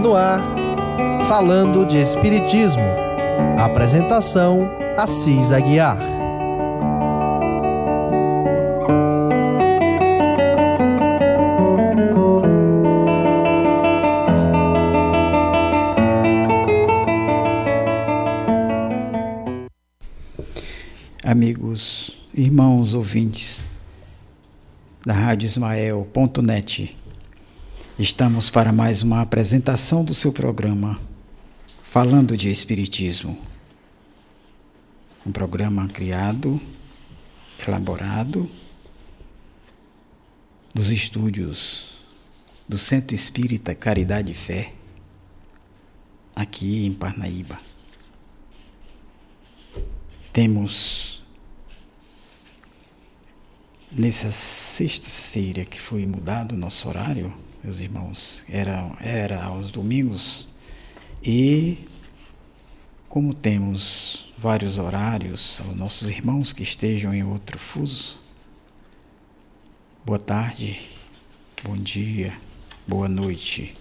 No ar, falando de Espiritismo. Apresentação: Assis Aguiar. Amigos, irmãos ouvintes da Rádio Ismael.net. Estamos para mais uma apresentação do seu programa Falando de Espiritismo. Um programa criado, elaborado dos estúdios do Centro Espírita Caridade e Fé, aqui em Parnaíba. Temos Nessa sexta-feira que foi mudado o nosso horário, meus irmãos, era, era aos domingos, e como temos vários horários, aos nossos irmãos que estejam em outro fuso, boa tarde, bom dia, boa noite.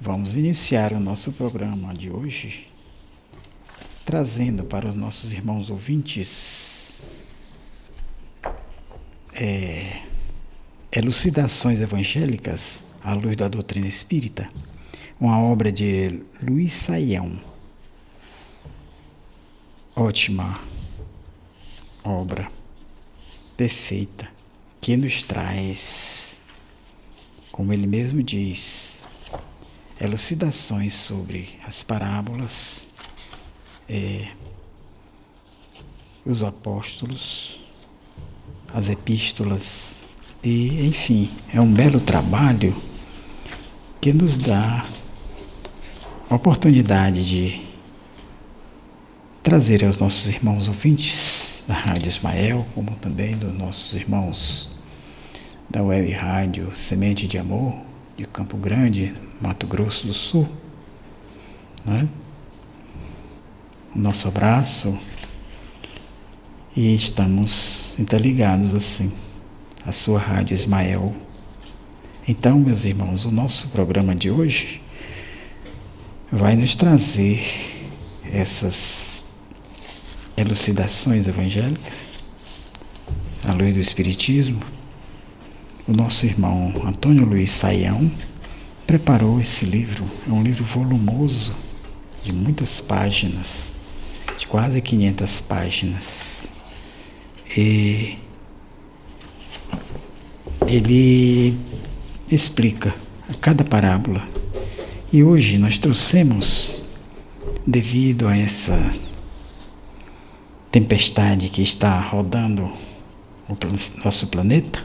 Vamos iniciar o nosso programa de hoje trazendo para os nossos irmãos ouvintes é, Elucidações Evangélicas à Luz da Doutrina Espírita, uma obra de Luiz Saião. Ótima obra, perfeita, que nos traz, como ele mesmo diz, elucidações sobre as parábolas, é, os apóstolos, as epístolas. E, enfim, é um belo trabalho que nos dá a oportunidade de trazer aos nossos irmãos ouvintes da Rádio Ismael, como também dos nossos irmãos da Web Rádio Semente de Amor, de Campo Grande, Mato Grosso do Sul. Né? Nosso abraço e estamos interligados assim, a sua Rádio Ismael. Então, meus irmãos, o nosso programa de hoje vai nos trazer essas elucidações evangélicas à luz do Espiritismo. O nosso irmão Antônio Luiz Saião preparou esse livro, é um livro volumoso, de muitas páginas, de quase 500 páginas. E ele explica cada parábola. E hoje nós trouxemos, devido a essa tempestade que está rodando o nosso planeta,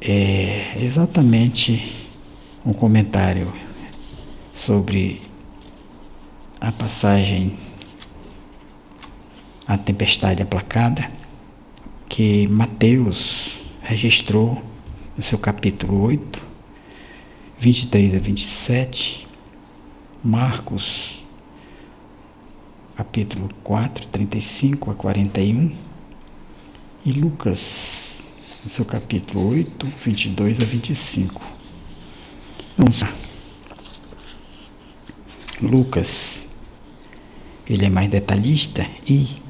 é exatamente um comentário sobre a passagem a tempestade aplacada, que Mateus registrou no seu capítulo 8, 23 a 27, Marcos, capítulo 4, 35 a 41, e Lucas, no seu capítulo 8, 22 a 25. Vamos lá. Lucas, ele é mais detalhista e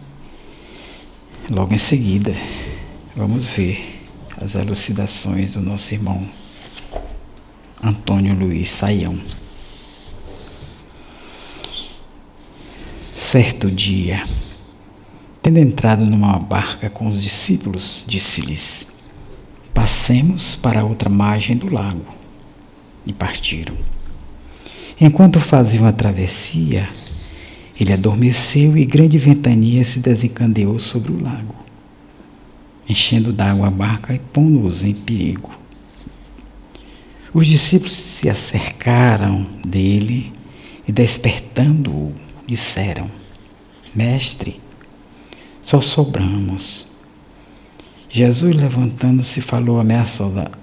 Logo em seguida, vamos ver as elucidações do nosso irmão Antônio Luiz Saião. Certo dia, tendo entrado numa barca com os discípulos, disse-lhes: Passemos para a outra margem do lago. E partiram. Enquanto faziam a travessia, ele adormeceu e grande ventania se desencadeou sobre o lago, enchendo d'água a barca e pondo-os em perigo. Os discípulos se acercaram dele e, despertando-o, disseram: Mestre, só sobramos. Jesus, levantando-se, falou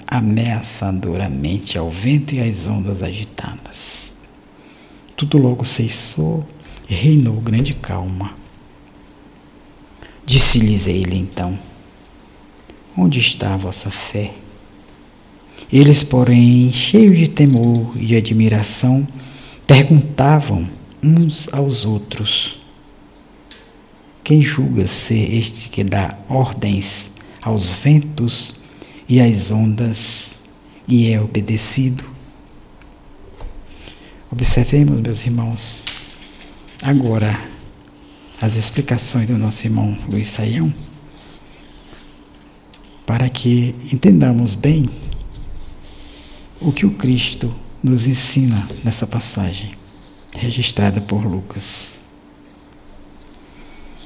ameaçadoramente ao vento e às ondas agitadas. Tudo logo cessou reinou grande calma. Disse-lhes ele então: Onde está a vossa fé? Eles, porém, cheios de temor e de admiração, perguntavam uns aos outros: Quem julga ser este que dá ordens aos ventos e às ondas e é obedecido? Observemos, meus irmãos, agora as explicações do nosso irmão Luiz Saião, para que entendamos bem o que o Cristo nos ensina nessa passagem, registrada por Lucas.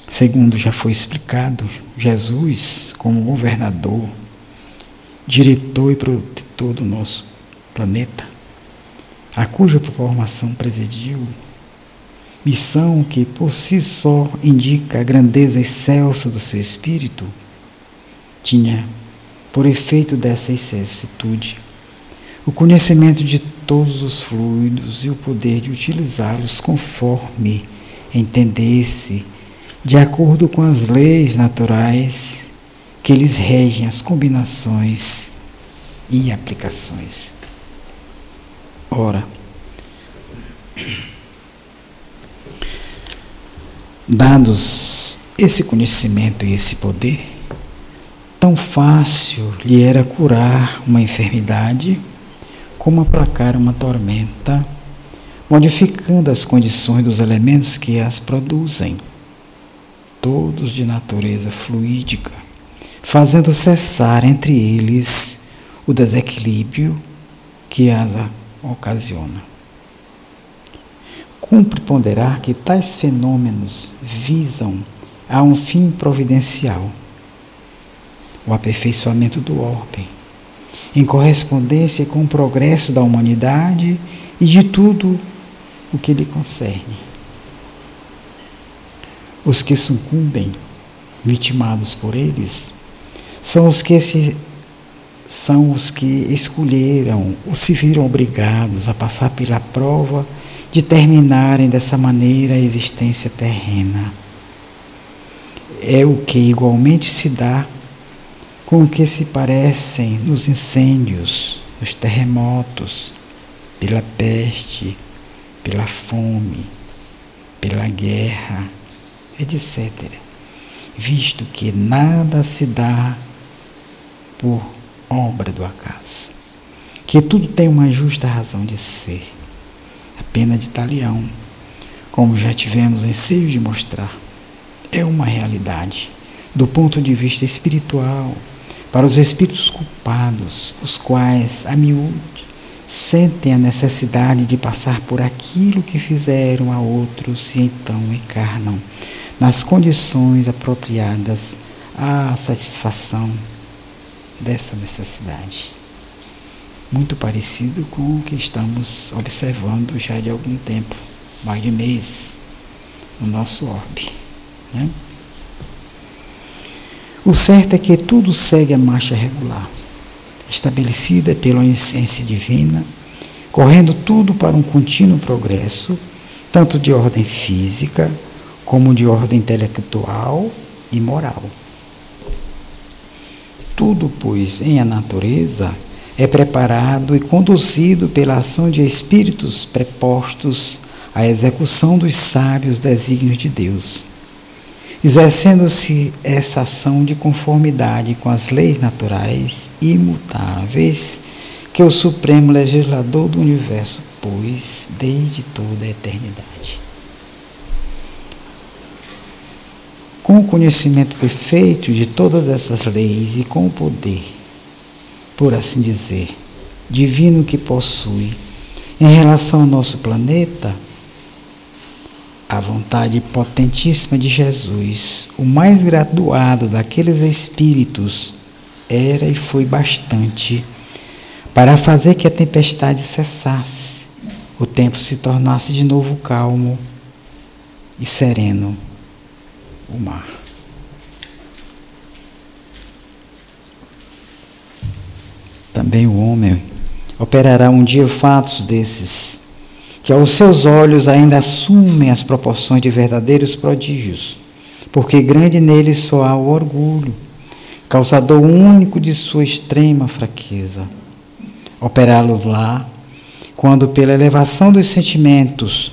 Segundo já foi explicado, Jesus, como governador, diretor e protetor do nosso planeta, a cuja formação presidiu, missão que por si só indica a grandeza excelsa do seu espírito, tinha, por efeito dessa excelsitude, o conhecimento de todos os fluidos e o poder de utilizá-los conforme entendesse, de acordo com as leis naturais que lhes regem as combinações e aplicações. Ora, dados esse conhecimento e esse poder, tão fácil lhe era curar uma enfermidade como aplacar uma tormenta, modificando as condições dos elementos que as produzem, todos de natureza fluídica, fazendo cessar entre eles o desequilíbrio que as ocasiona. Cumpre ponderar que tais fenômenos visam a um fim providencial, o aperfeiçoamento do orbe, em correspondência com o progresso da humanidade e de tudo o que lhe concerne. Os que sucumbem, vitimados por eles, são os que se são os que escolheram ou se viram obrigados a passar pela prova de terminarem dessa maneira a existência terrena. É o que igualmente se dá com o que se parecem nos incêndios, nos terremotos, pela peste, pela fome, pela guerra, etc. Visto que nada se dá por obra do acaso. Que tudo tem uma justa razão de ser. A pena de talião, como já tivemos ensejo de mostrar, é uma realidade do ponto de vista espiritual para os espíritos culpados, os quais, a miúde, sentem a necessidade de passar por aquilo que fizeram a outros e então encarnam nas condições apropriadas à satisfação dessa necessidade. Muito parecido com o que estamos observando já de algum tempo, mais de mês, no nosso orbe. Né? O certo é que tudo segue a marcha regular, estabelecida pela onisciência divina, correndo tudo para um contínuo progresso, tanto de ordem física como de ordem intelectual e moral. Tudo, pois, em a natureza é preparado e conduzido pela ação de espíritos prepostos à execução dos sábios desígnios de Deus. Exercendo-se essa ação de conformidade com as leis naturais imutáveis que o Supremo Legislador do Universo pôs desde toda a eternidade. com o conhecimento perfeito de todas essas leis e com o poder, por assim dizer, divino que possui em relação ao nosso planeta, a vontade potentíssima de Jesus, o mais graduado daqueles espíritos, era e foi bastante para fazer que a tempestade cessasse, o tempo se tornasse de novo calmo e sereno o mar. Também o homem operará um dia fatos desses, que aos seus olhos ainda assumem as proporções de verdadeiros prodígios, porque grande nele só há o orgulho, causador único de sua extrema fraqueza. operá-los lá, quando pela elevação dos sentimentos,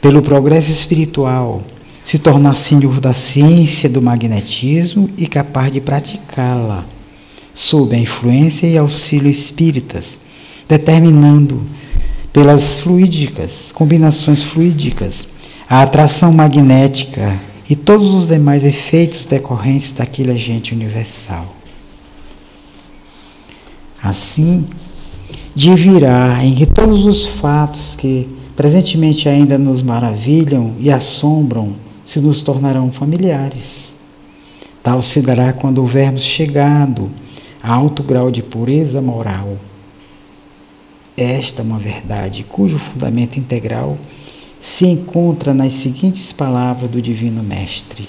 pelo progresso espiritual, se tornar senhor da ciência do magnetismo e capaz de praticá-la, sob a influência e auxílio espíritas, determinando pelas fluídicas, combinações fluídicas, a atração magnética e todos os demais efeitos decorrentes daquele agente universal. Assim, divirá em que todos os fatos que presentemente ainda nos maravilham e assombram se nos tornarão familiares. Tal se dará quando houvermos chegado a alto grau de pureza moral. Esta é uma verdade cujo fundamento integral se encontra nas seguintes palavras do Divino Mestre: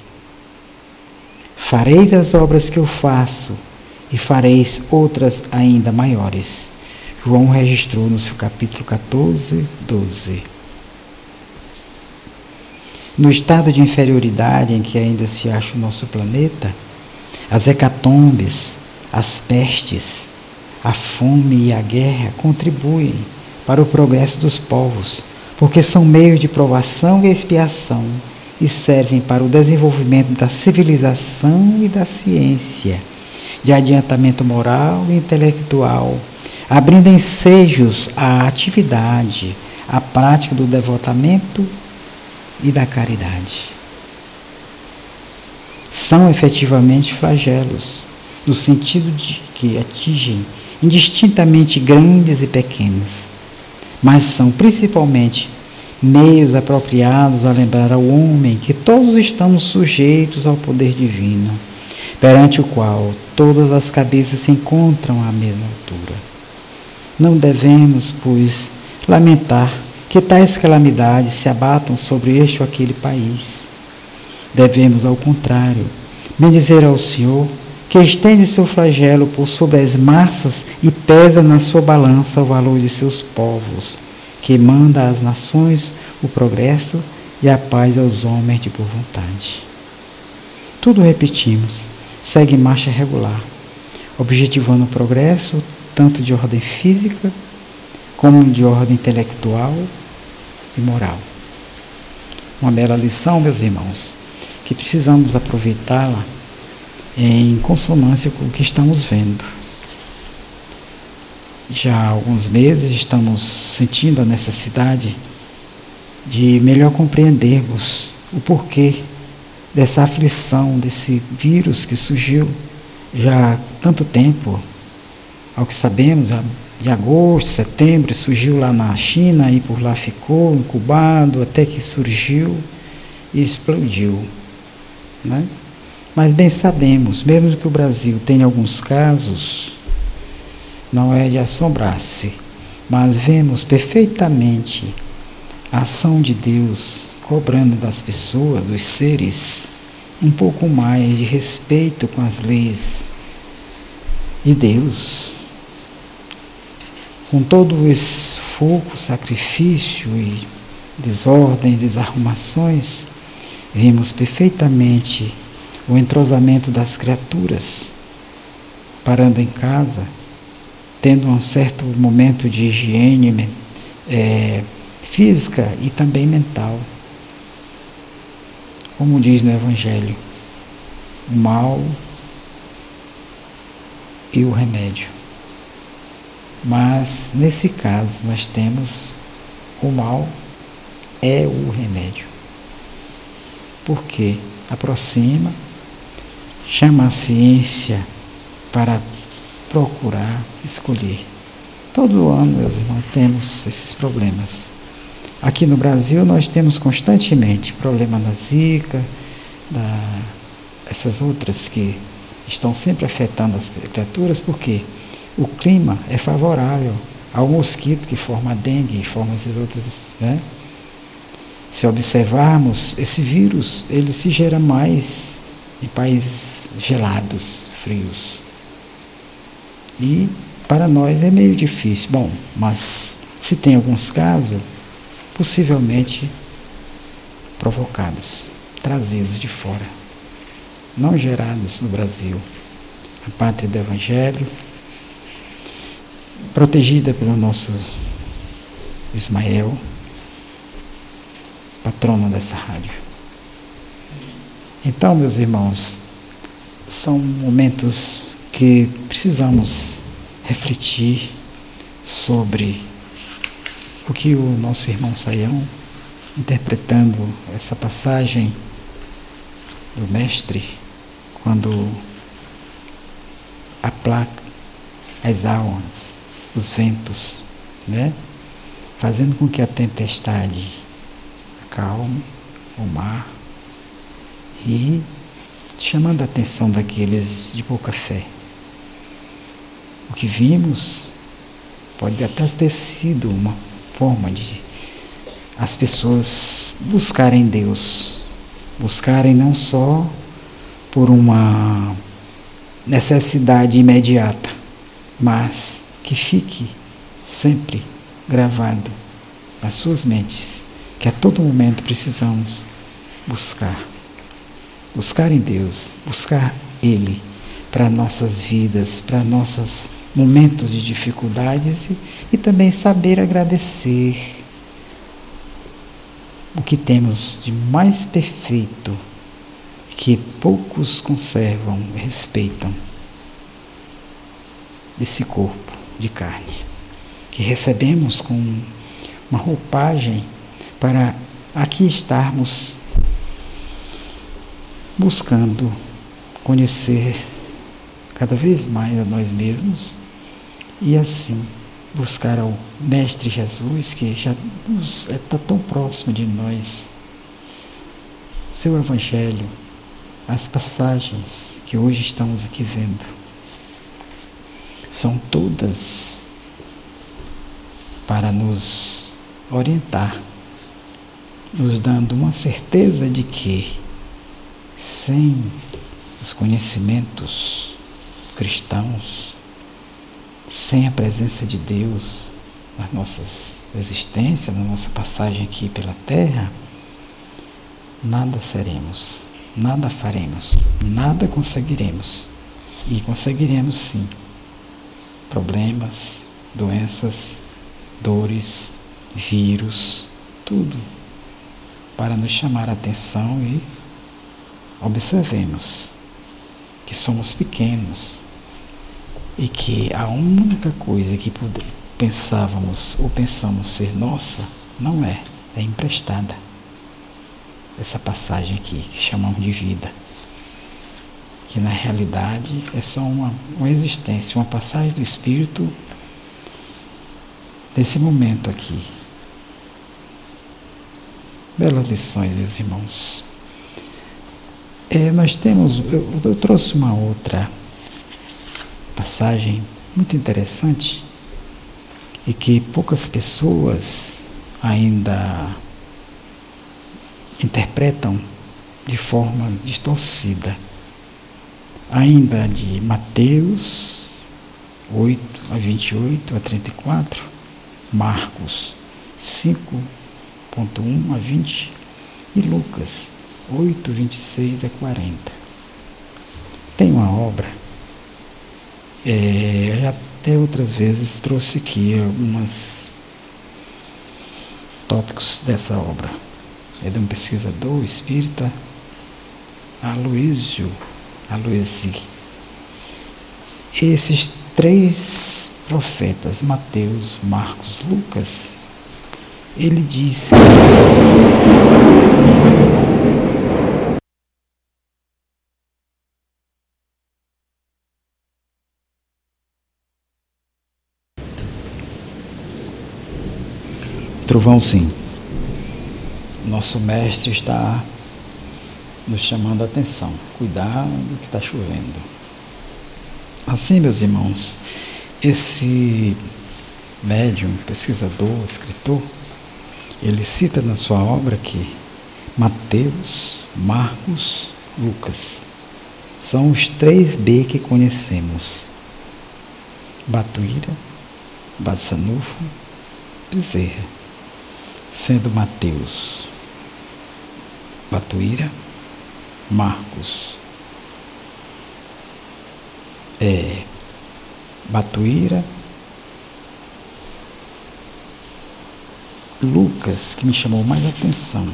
Fareis as obras que eu faço e fareis outras ainda maiores. João registrou no seu capítulo 14, 12. No estado de inferioridade em que ainda se acha o nosso planeta, as hecatombes, as pestes, a fome e a guerra contribuem para o progresso dos povos, porque são meios de provação e expiação e servem para o desenvolvimento da civilização e da ciência de adiantamento moral e intelectual, abrindo ensejos à atividade, à prática do devotamento e da caridade. São efetivamente flagelos, no sentido de que atingem indistintamente grandes e pequenos, mas são principalmente meios apropriados a lembrar ao homem que todos estamos sujeitos ao poder divino perante o qual todas as cabeças se encontram à mesma altura. Não devemos, pois, lamentar que tais calamidades se abatam sobre este ou aquele país. Devemos, ao contrário, bendizer ao Senhor que estende seu flagelo por sobre as massas e pesa na sua balança o valor de seus povos, que manda às nações o progresso e a paz aos homens de boa vontade. Tudo repetimos segue marcha regular, objetivando o progresso tanto de ordem física como de ordem intelectual e moral. Uma bela lição, meus irmãos, que precisamos aproveitá-la em consonância com o que estamos vendo. Já há alguns meses estamos sentindo a necessidade de melhor compreendermos o porquê dessa aflição, desse vírus que surgiu já há tanto tempo, ao que sabemos, de agosto, setembro, surgiu lá na China e por lá ficou incubado até que surgiu e explodiu. Né? Mas bem sabemos, mesmo que o Brasil tenha alguns casos, não é de assombrar-se, mas vemos perfeitamente a ação de Deus cobrando das pessoas, dos seres, um pouco mais de respeito com as leis de Deus. Com todo o esforço, sacrifício e desordens, desarrumações, vimos perfeitamente o entrosamento das criaturas, parando em casa, tendo um certo momento de higiene é, física e também mental como diz no Evangelho, o mal e o remédio. Mas nesse caso nós temos o mal é o remédio. Porque aproxima, chama a ciência para procurar escolher. Todo ano, meus irmãos, temos esses problemas. Aqui no Brasil nós temos constantemente problema da zika, da, essas outras que estão sempre afetando as criaturas, porque o clima é favorável ao mosquito que forma a dengue e forma esses outros. Né? Se observarmos, esse vírus ele se gera mais em países gelados, frios. E para nós é meio difícil. Bom, mas se tem alguns casos, possivelmente provocados, trazidos de fora, não gerados no Brasil. A pátria do Evangelho, protegida pelo nosso Ismael, patrono dessa rádio. Então, meus irmãos, são momentos que precisamos refletir sobre o que o nosso irmão Saião, interpretando essa passagem do Mestre, quando aplaca as almas, os ventos, né? fazendo com que a tempestade acalme o mar e chamando a atenção daqueles de pouca fé. O que vimos pode até ter sido uma forma de as pessoas buscarem Deus, buscarem não só por uma necessidade imediata, mas que fique sempre gravado nas suas mentes que a todo momento precisamos buscar. Buscar em Deus, buscar Ele para nossas vidas, para nossos momentos de dificuldades e, e também saber agradecer o que temos de mais perfeito que poucos conservam respeitam desse corpo de carne, que recebemos com uma roupagem para aqui estarmos buscando conhecer cada vez mais a nós mesmos e assim buscar ao Mestre Jesus que já está tão próximo de nós. Seu Evangelho, as passagens que hoje estamos aqui vendo, são todas para nos orientar, nos dando uma certeza de que sem os conhecimentos cristãos, sem a presença de Deus nas nossas existências, na nossa passagem aqui pela terra, nada seremos, nada faremos, nada conseguiremos. E conseguiremos sim problemas, doenças, dores, vírus, tudo para nos chamar a atenção e observemos que somos pequenos e que a única coisa que pensávamos ou pensamos ser nossa não é, é emprestada. Essa passagem aqui que chamamos de vida, que na realidade é só uma, uma existência, uma passagem do Espírito desse momento aqui. Belas lições, meus irmãos. É, nós temos, eu, eu trouxe uma outra passagem muito interessante e que poucas pessoas ainda interpretam de forma distorcida. Ainda de Mateus 8 a 28 a 34, Marcos 5.1 a 20 e Lucas 8, 26 a 40. Tem uma obra, é, eu já até outras vezes trouxe aqui alguns tópicos dessa obra. É de um pesquisador espírita, Aloysio Aloysi. Esses três profetas, Mateus, Marcos, Lucas, ele disse Trovão, sim. Nosso mestre está nos chamando a atenção. Cuidado que está chovendo. Assim, meus irmãos, esse médium, pesquisador, escritor, ele cita na sua obra que Mateus, Marcos, Lucas são os três B que conhecemos: Batuíra, Bassanufo, Bezerra sendo Mateus, Batuíra, Marcos, é, Batuíra, Lucas, que me chamou mais atenção,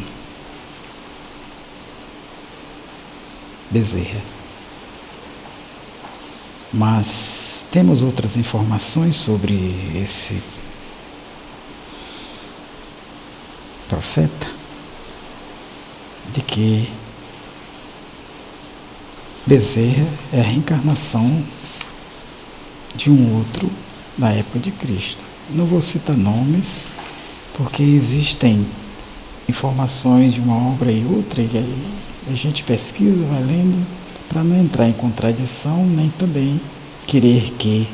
Bezerra. Mas temos outras informações sobre esse profeta de que Bezerra é a reencarnação de um outro da época de Cristo. Não vou citar nomes, porque existem informações de uma obra e outra, e aí a gente pesquisa, vai lendo, para não entrar em contradição, nem também querer que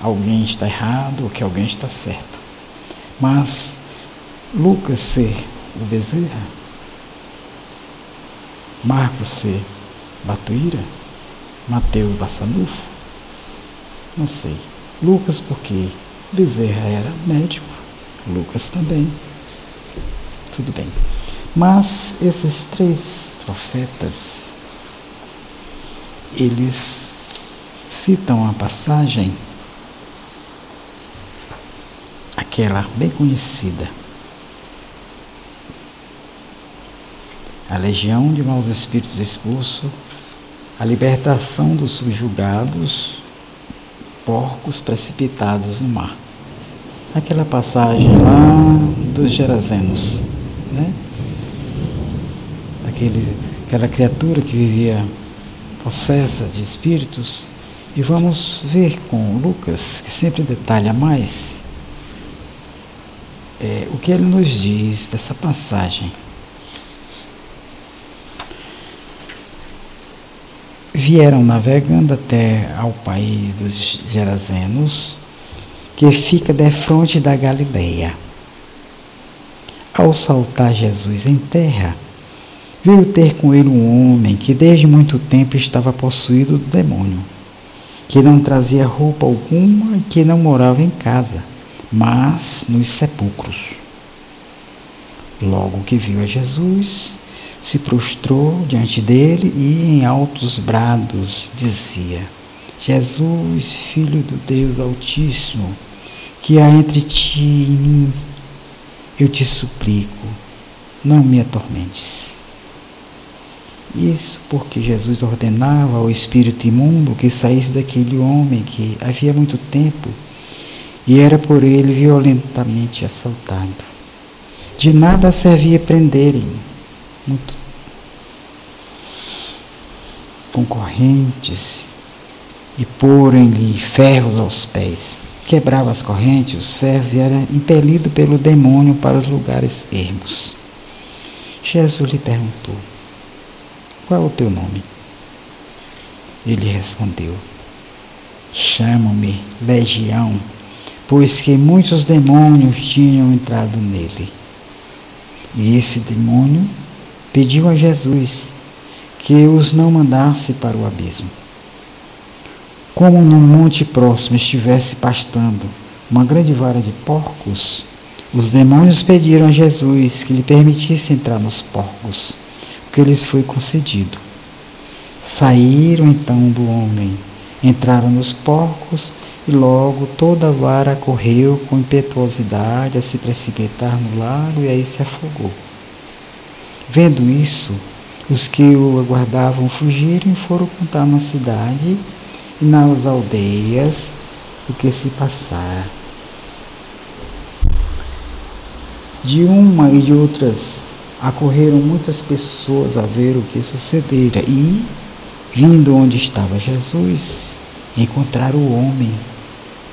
alguém está errado ou que alguém está certo. Mas Lucas ser o Bezerra, Marcos ser Batuíra, Mateus Bassanufo, não sei. Lucas porque Bezerra era médico, Lucas também. Tudo bem. Mas esses três profetas, eles citam a passagem, aquela bem conhecida, a legião de maus espíritos expulso, a libertação dos subjugados, porcos precipitados no mar. Aquela passagem lá dos Gerazenos, né? Daquele, aquela criatura que vivia possessa de espíritos. E vamos ver com Lucas, que sempre detalha mais, é, o que ele nos diz dessa passagem. Vieram navegando até ao país dos Gerazenos, que fica defronte da Galileia. Ao saltar Jesus em terra, viu ter com ele um homem que desde muito tempo estava possuído do demônio, que não trazia roupa alguma e que não morava em casa, mas nos sepulcros. Logo que viu a Jesus, se prostrou diante dele e em altos brados dizia: Jesus, filho do Deus Altíssimo, que há entre ti e mim, eu te suplico, não me atormentes. Isso porque Jesus ordenava ao espírito imundo que saísse daquele homem que havia muito tempo e era por ele violentamente assaltado. De nada servia prenderem muito concorrentes e porem-lhe ferros aos pés. Quebrava as correntes, os ferros e era impelido pelo demônio para os lugares ermos. Jesus lhe perguntou: Qual é o teu nome? Ele respondeu: Chamo-me Legião, pois que muitos demônios tinham entrado nele. E esse demônio pediu a Jesus que os não mandasse para o abismo. Como num monte próximo estivesse pastando uma grande vara de porcos, os demônios pediram a Jesus que lhe permitisse entrar nos porcos, o que lhes foi concedido. Saíram então do homem, entraram nos porcos e logo toda a vara correu com impetuosidade a se precipitar no lago e aí se afogou. Vendo isso, os que o aguardavam fugiram e foram contar na cidade e nas aldeias o que se passara. De uma e de outras acorreram muitas pessoas a ver o que sucedera e, vindo onde estava Jesus, encontraram o homem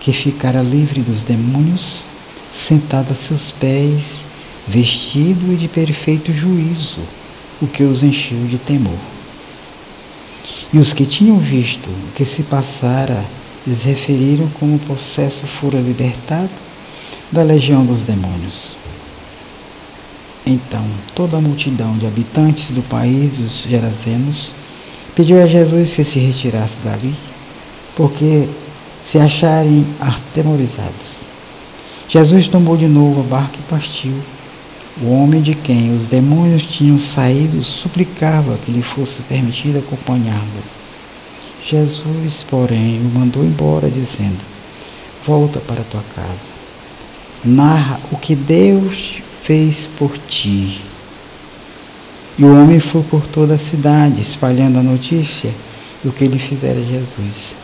que ficara livre dos demônios, sentado a seus pés vestido e de perfeito juízo, o que os encheu de temor. E os que tinham visto o que se passara lhes referiram como o possesso fora libertado da legião dos demônios. Então toda a multidão de habitantes do país dos Gerazenos pediu a Jesus que se retirasse dali, porque se acharem atemorizados. Jesus tomou de novo a barca e partiu o homem de quem os demônios tinham saído suplicava que lhe fosse permitido acompanhá-lo. Jesus, porém, o mandou embora, dizendo: Volta para tua casa. Narra o que Deus fez por ti. E o homem foi por toda a cidade, espalhando a notícia do que ele fizera Jesus.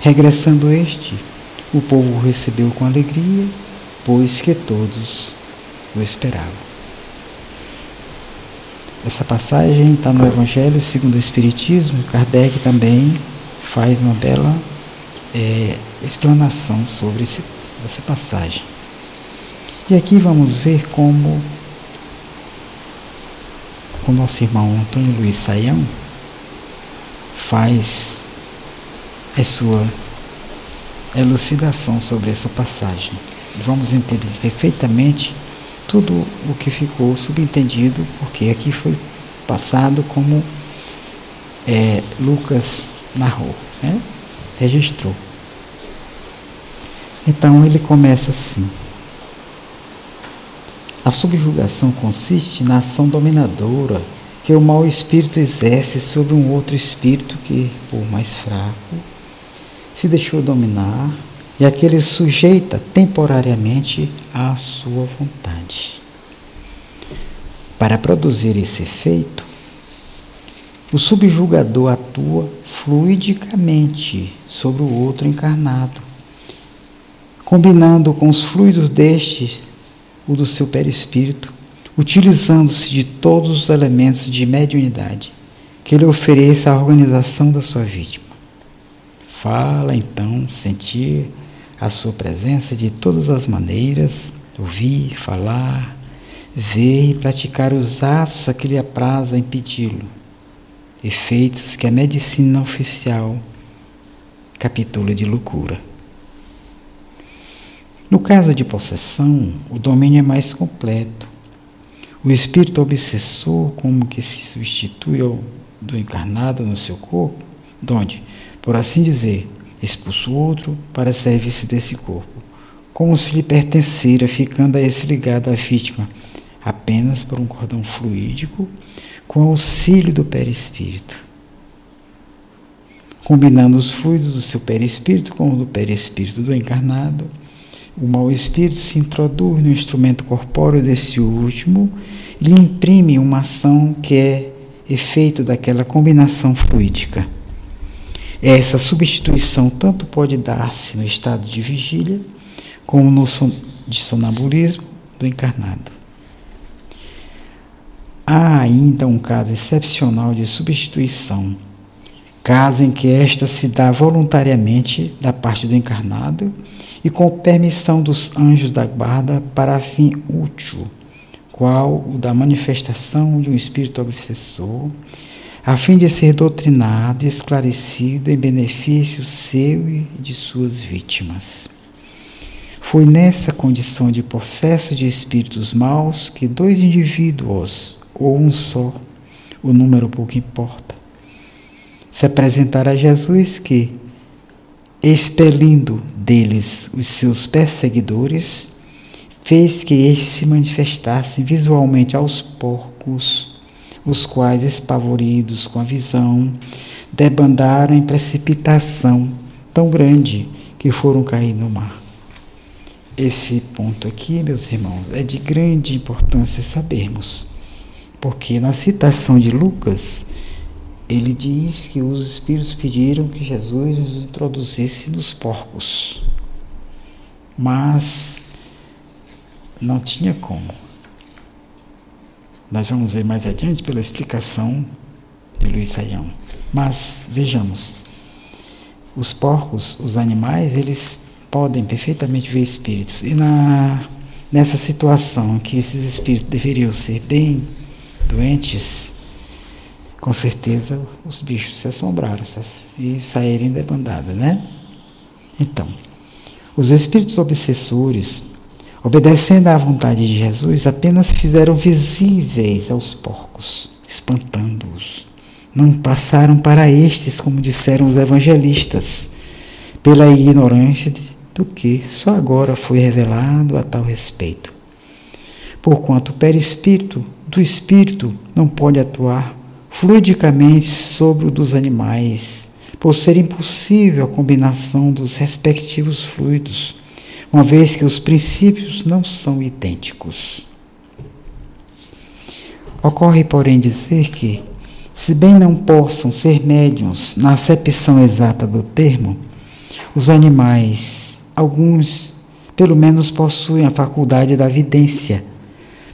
Regressando este, o povo o recebeu com alegria, pois que todos o esperavam. Essa passagem está no Evangelho segundo o Espiritismo. Kardec também faz uma bela é, explanação sobre esse, essa passagem. E aqui vamos ver como o nosso irmão Antônio Luiz Saião faz a sua elucidação sobre essa passagem. Vamos entender perfeitamente tudo o que ficou subentendido, porque aqui foi passado como é, Lucas narrou, né? registrou. Então ele começa assim. A subjugação consiste na ação dominadora que o mau espírito exerce sobre um outro espírito que, por mais fraco, se deixou dominar e aquele sujeita temporariamente à sua vontade. Para produzir esse efeito, o subjugador atua fluidicamente sobre o outro encarnado, combinando com os fluidos destes o do seu perispírito, utilizando-se de todos os elementos de mediunidade que lhe ofereça a organização da sua vítima. Fala então, sentir a sua presença de todas as maneiras, ouvir, falar, ver e praticar os atos a que lhe apraza impedi-lo. Efeitos que a medicina oficial capitula de loucura. No caso de possessão, o domínio é mais completo. O espírito obsessor, como que se substitui ao do encarnado no seu corpo, donde, por assim dizer, expulsa o outro para serviço desse corpo, como se lhe pertencera, ficando a esse ligado à vítima apenas por um cordão fluídico, com auxílio do perispírito. Combinando os fluidos do seu perispírito com o do perispírito do encarnado, o mau espírito se introduz no instrumento corpóreo desse último e lhe imprime uma ação que é efeito daquela combinação fluídica. Essa substituição tanto pode dar-se no estado de vigília, como no son de sonambulismo do encarnado. Há ainda um caso excepcional de substituição, caso em que esta se dá voluntariamente da parte do encarnado e com permissão dos anjos da guarda para fim útil, qual o da manifestação de um espírito obsessor, a fim de ser doutrinado e esclarecido em benefício seu e de suas vítimas. Foi nessa condição de processo de espíritos maus que dois indivíduos, ou um só, o número pouco importa, se apresentaram a Jesus que, expelindo deles os seus perseguidores, fez que estes se manifestassem visualmente aos porcos, os quais, espavoridos com a visão, debandaram em precipitação tão grande que foram cair no mar. Esse ponto aqui, meus irmãos, é de grande importância sabermos, porque na citação de Lucas, ele diz que os espíritos pediram que Jesus os introduzisse nos porcos. Mas não tinha como. Nós vamos ver mais adiante pela explicação de Luiz Saião. Mas vejamos, os porcos, os animais, eles podem perfeitamente ver espíritos. E na, nessa situação que esses espíritos deveriam ser bem doentes, com certeza os bichos se assombraram e saírem da bandada, né? Então, os espíritos obsessores, obedecendo à vontade de Jesus, apenas fizeram visíveis aos porcos, espantando-os. Não passaram para estes, como disseram os evangelistas, pela ignorância do que só agora foi revelado a tal respeito. Porquanto o perispírito do espírito não pode atuar fluidicamente sobre o dos animais, por ser impossível a combinação dos respectivos fluidos, uma vez que os princípios não são idênticos. Ocorre, porém, dizer que, se bem não possam ser médiums na acepção exata do termo, os animais, alguns, pelo menos, possuem a faculdade da vidência,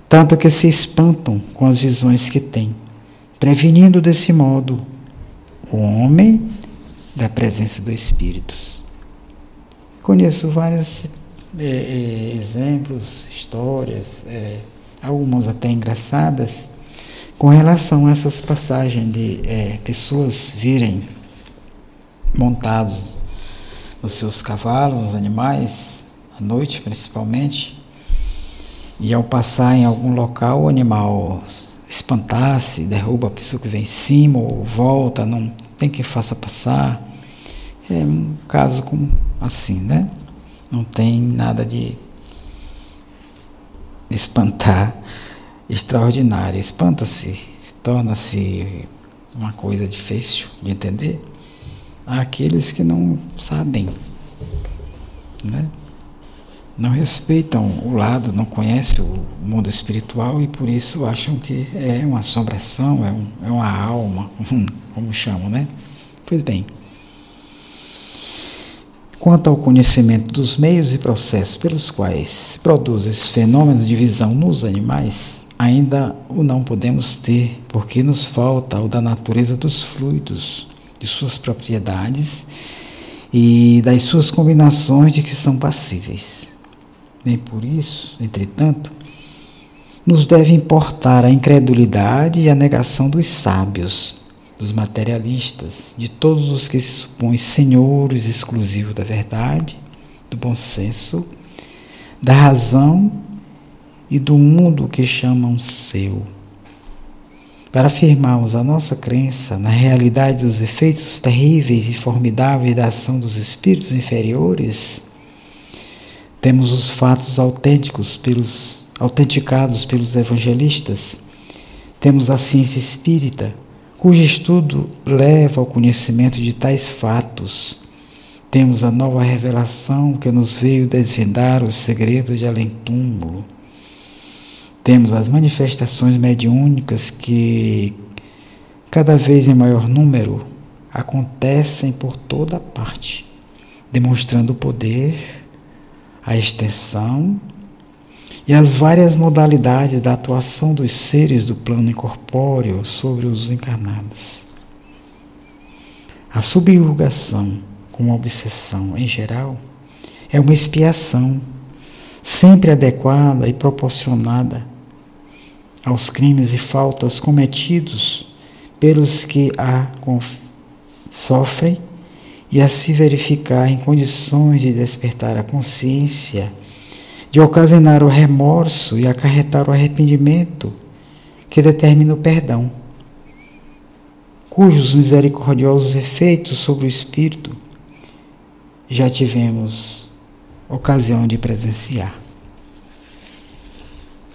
tanto que se espantam com as visões que têm, prevenindo desse modo o homem da presença dos espíritos. Conheço vários é, é, exemplos, histórias, é, algumas até engraçadas, com relação a essas passagens de é, pessoas virem montados nos seus cavalos, nos animais, à noite principalmente, e ao passar em algum local o animal espantar-se, derruba a pessoa que vem em cima ou volta, não tem quem faça passar. É um caso assim, né? Não tem nada de espantar extraordinário. Espanta-se, torna-se uma coisa difícil de entender àqueles que não sabem, né? não respeitam o lado, não conhecem o mundo espiritual e por isso acham que é uma assombração, é, um, é uma alma, como chamam, né? Pois bem, quanto ao conhecimento dos meios e processos pelos quais se produzem esses fenômenos de visão nos animais, ainda o não podemos ter, porque nos falta o da natureza dos fluidos, de suas propriedades e das suas combinações de que são passíveis. Nem por isso, entretanto, nos deve importar a incredulidade e a negação dos sábios, dos materialistas, de todos os que se supõem senhores exclusivos da verdade, do bom senso, da razão e do mundo que chamam seu. Para afirmarmos a nossa crença na realidade dos efeitos terríveis e formidáveis da ação dos espíritos inferiores, temos os fatos autênticos pelos autenticados pelos evangelistas. Temos a ciência espírita, cujo estudo leva ao conhecimento de tais fatos. Temos a nova revelação que nos veio desvendar os segredos de além-túmulo. Temos as manifestações mediúnicas que, cada vez em maior número, acontecem por toda parte, demonstrando o poder a extensão e as várias modalidades da atuação dos seres do plano incorpóreo sobre os encarnados. A subjugação, como obsessão em geral, é uma expiação sempre adequada e proporcionada aos crimes e faltas cometidos pelos que a sofrem e a se verificar em condições de despertar a consciência, de ocasionar o remorso e acarretar o arrependimento que determina o perdão, cujos misericordiosos efeitos sobre o espírito já tivemos ocasião de presenciar.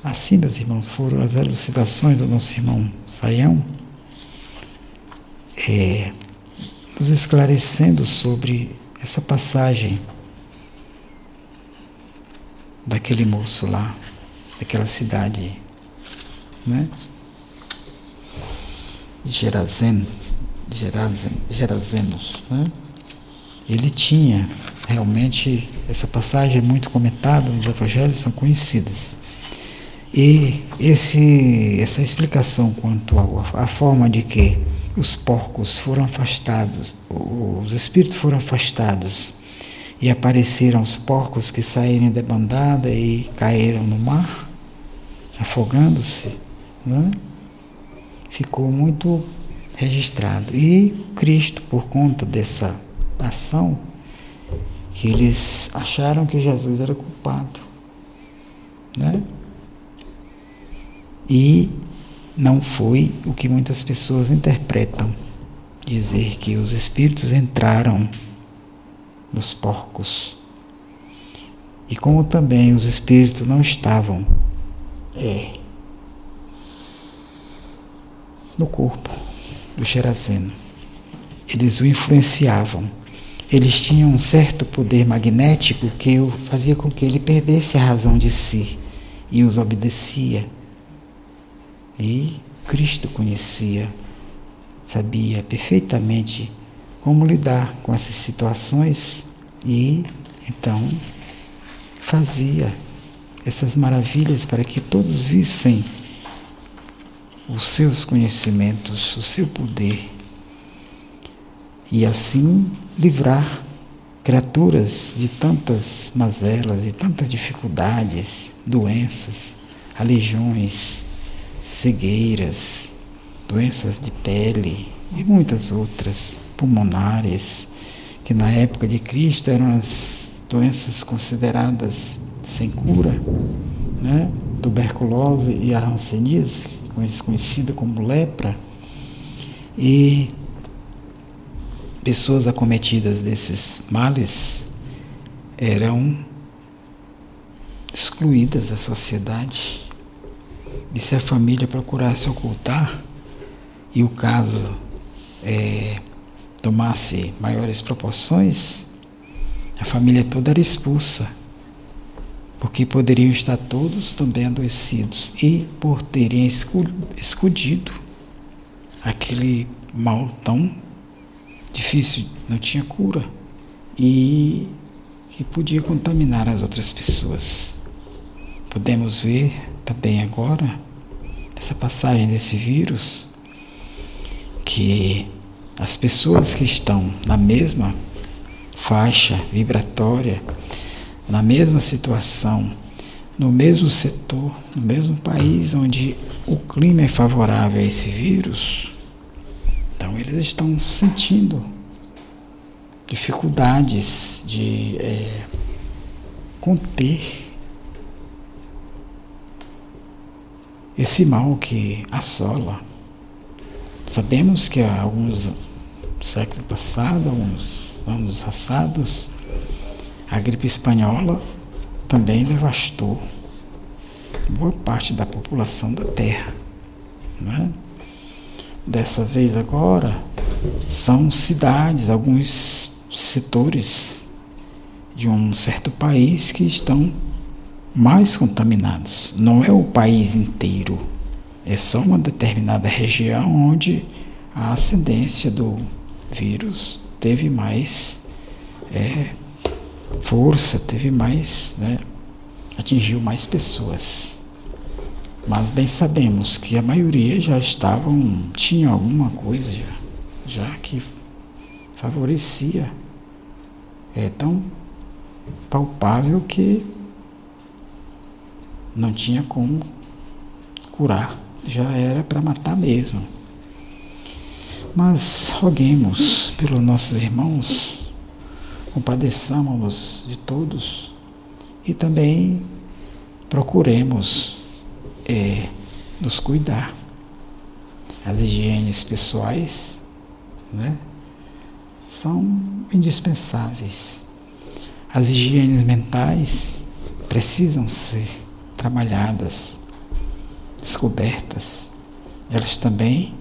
Assim, meus irmãos, foram as elucidações do nosso irmão Saião. É, nos esclarecendo sobre essa passagem daquele moço lá, daquela cidade, né? Gerazen, Gerazen, Gerazenos, né? Ele tinha realmente essa passagem é muito comentada nos evangelhos, são conhecidas. E esse, essa explicação quanto à forma de que os porcos foram afastados, os espíritos foram afastados e apareceram os porcos que saíram da bandada e caíram no mar, afogando-se, né? ficou muito registrado. E Cristo, por conta dessa ação, que eles acharam que Jesus era culpado, né? E não foi o que muitas pessoas interpretam dizer que os espíritos entraram nos porcos. E como também os espíritos não estavam é, no corpo do Xerazeno, eles o influenciavam. Eles tinham um certo poder magnético que fazia com que ele perdesse a razão de si e os obedecia E Cristo conhecia, sabia perfeitamente como lidar com essas situações e então fazia essas maravilhas para que todos vissem os seus conhecimentos, o seu poder. E assim livrar criaturas de tantas mazelas, de tantas dificuldades, doenças, aleijões, cegueiras, doenças de pele e muitas outras, pulmonares, que na época de Cristo eram as doenças consideradas sem cura, né? tuberculose e a hanseníase, conhecida como lepra, e pessoas acometidas desses males eram excluídas da sociedade. E se a família procurasse ocultar e o caso é, tomasse maiores proporções, a família toda era expulsa, porque poderiam estar todos também adoecidos e por terem escondido aquele mal tão difícil, não tinha cura e que podia contaminar as outras pessoas. Podemos ver também agora essa passagem desse vírus que as pessoas que estão na mesma faixa vibratória, na mesma situação, no mesmo setor, no mesmo país onde o clima é favorável a esse vírus, então eles estão sentindo dificuldades de é, conter esse mal que assola. Sabemos que há alguns século passado, alguns anos passados, a gripe espanhola também devastou boa parte da população da Terra. Né? Dessa vez agora, são cidades, alguns setores de um certo país que estão mais contaminados. Não é o país inteiro, é só uma determinada região onde a ascendência do vírus teve mais é, força, teve mais, né, atingiu mais pessoas. Mas bem sabemos que a maioria já estavam, tinha alguma coisa já, já que favorecia. É tão palpável que não tinha como curar, já era para matar mesmo. Mas roguemos pelos nossos irmãos, compadeçamos-nos de todos e também procuremos é, nos cuidar. As higienes pessoais né, são indispensáveis. As higienes mentais precisam ser trabalhadas, descobertas. Elas também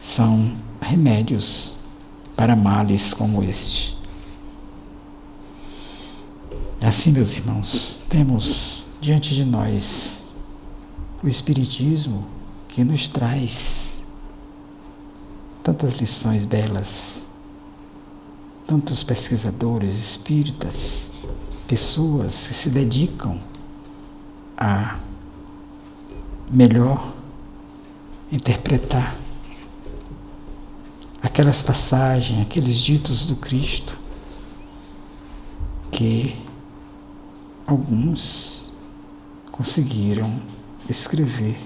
são remédios para males como este. Assim, meus irmãos, temos diante de nós o Espiritismo que nos traz tantas lições belas, tantos pesquisadores espíritas, pessoas que se dedicam a melhor interpretar aquelas passagens, aqueles ditos do Cristo que alguns conseguiram escrever.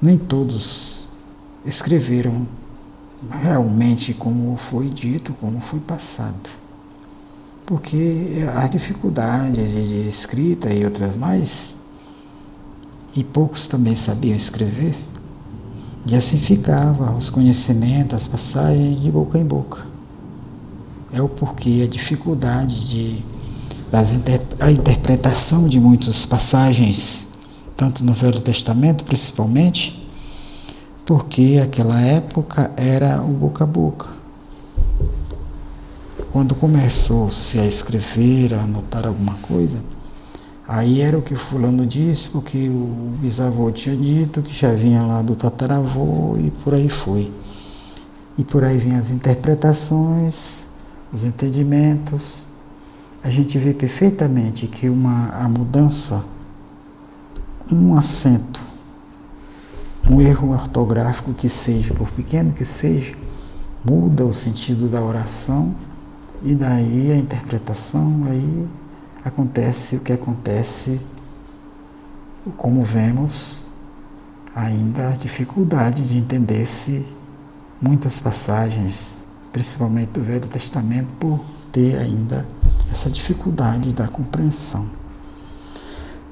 Nem todos escreveram realmente como foi dito, como foi passado porque a dificuldade de escrita e outras mais, e poucos também sabiam escrever, e assim ficava os conhecimentos, as passagens de boca em boca. É o porquê, a dificuldade de das, a interpretação de muitas passagens, tanto no Velho Testamento principalmente, porque aquela época era o boca a boca quando começou-se a escrever, a anotar alguma coisa, Aí era o que fulano disse, porque o bisavô tinha dito, que já vinha lá do tataravô e por aí foi. E por aí vem as interpretações, os entendimentos. A gente vê perfeitamente que uma, a mudança, um acento, um erro ortográfico que seja, por pequeno que seja, muda o sentido da oração e daí a interpretação, aí acontece o que acontece, como vemos, ainda a dificuldade de entender-se muitas passagens, principalmente do Velho Testamento, por ter ainda essa dificuldade da compreensão.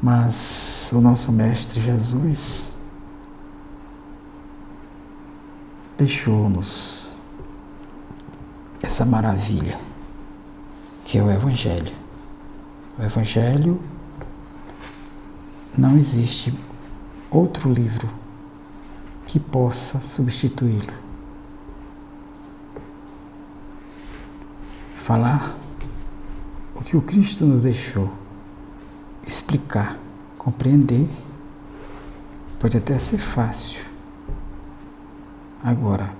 Mas o nosso Mestre Jesus deixou-nos essa maravilha que é o Evangelho. O Evangelho não existe outro livro que possa substituí-lo. Falar o que o Cristo nos deixou, explicar, compreender, pode até ser fácil. Agora,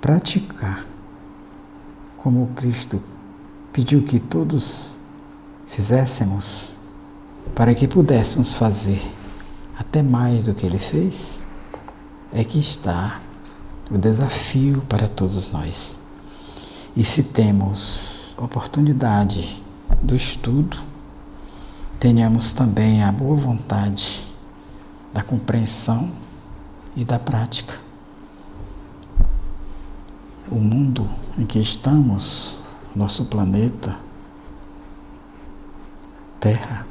praticar como o Cristo pediu que todos fizéssemos para que pudéssemos fazer até mais do que ele fez, é que está o desafio para todos nós. E se temos oportunidade do estudo, tenhamos também a boa vontade da compreensão e da prática. O mundo em que estamos, nosso planeta, Terra.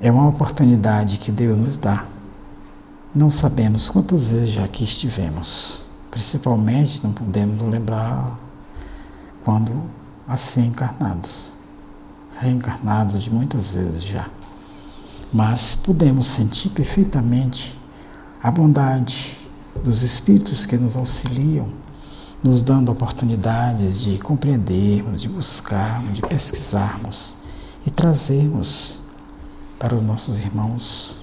É uma oportunidade que Deus nos dá. Não sabemos quantas vezes já aqui estivemos. Principalmente não podemos lembrar quando assim encarnados. Reencarnados de muitas vezes já. Mas podemos sentir perfeitamente a bondade dos espíritos que nos auxiliam nos dando oportunidades de compreendermos, de buscarmos, de pesquisarmos e trazermos para os nossos irmãos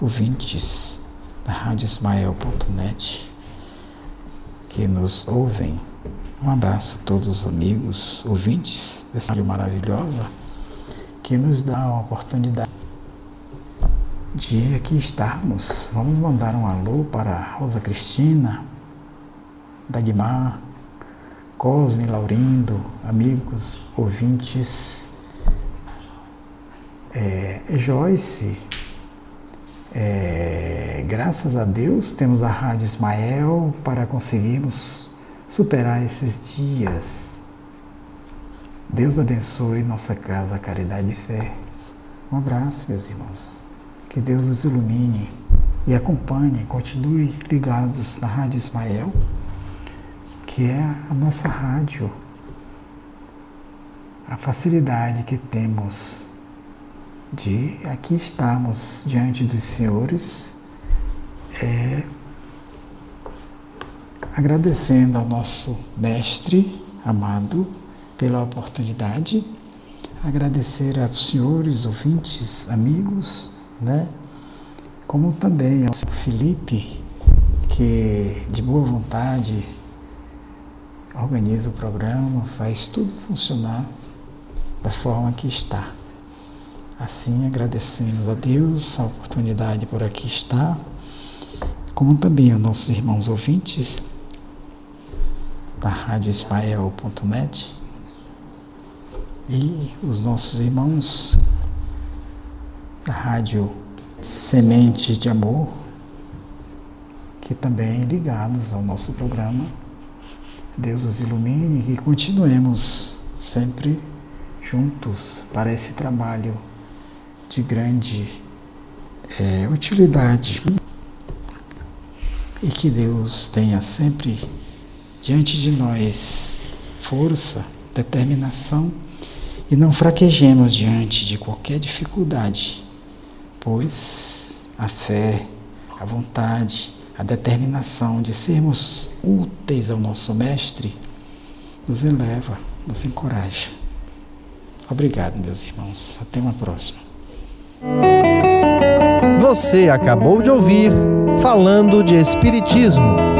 ouvintes da Rádio Ismael.net que nos ouvem. Um abraço a todos os amigos, ouvintes dessa rádio maravilhosa que nos dá a oportunidade de aqui estarmos. Vamos mandar um alô para Rosa Cristina, Dagmar, Cosme, Laurindo, amigos, ouvintes, é, Joyce, é, graças a Deus temos a Rádio Ismael para conseguirmos superar esses dias. Deus abençoe nossa casa, caridade e fé. Um abraço, meus irmãos. Que Deus os ilumine e acompanhe, continue ligados na Rádio Ismael que é a nossa rádio, a facilidade que temos de aqui estarmos diante dos senhores, é, agradecendo ao nosso mestre amado pela oportunidade, agradecer aos senhores, ouvintes, amigos, né? como também ao Felipe, que de boa vontade organiza o programa, faz tudo funcionar da forma que está. Assim agradecemos a Deus a oportunidade por aqui estar, como também aos nossos irmãos ouvintes da Rádio Ismael.net e os nossos irmãos da Rádio Semente de Amor, que também ligados ao nosso programa Deus os ilumine e continuemos sempre juntos para esse trabalho de grande é, utilidade. E que Deus tenha sempre diante de nós força, determinação e não fraquejemos diante de qualquer dificuldade, pois a fé, a vontade, a determinação de sermos úteis ao nosso Mestre nos eleva, nos encoraja. Obrigado, meus irmãos. Até uma próxima. Você acabou de ouvir Falando de Espiritismo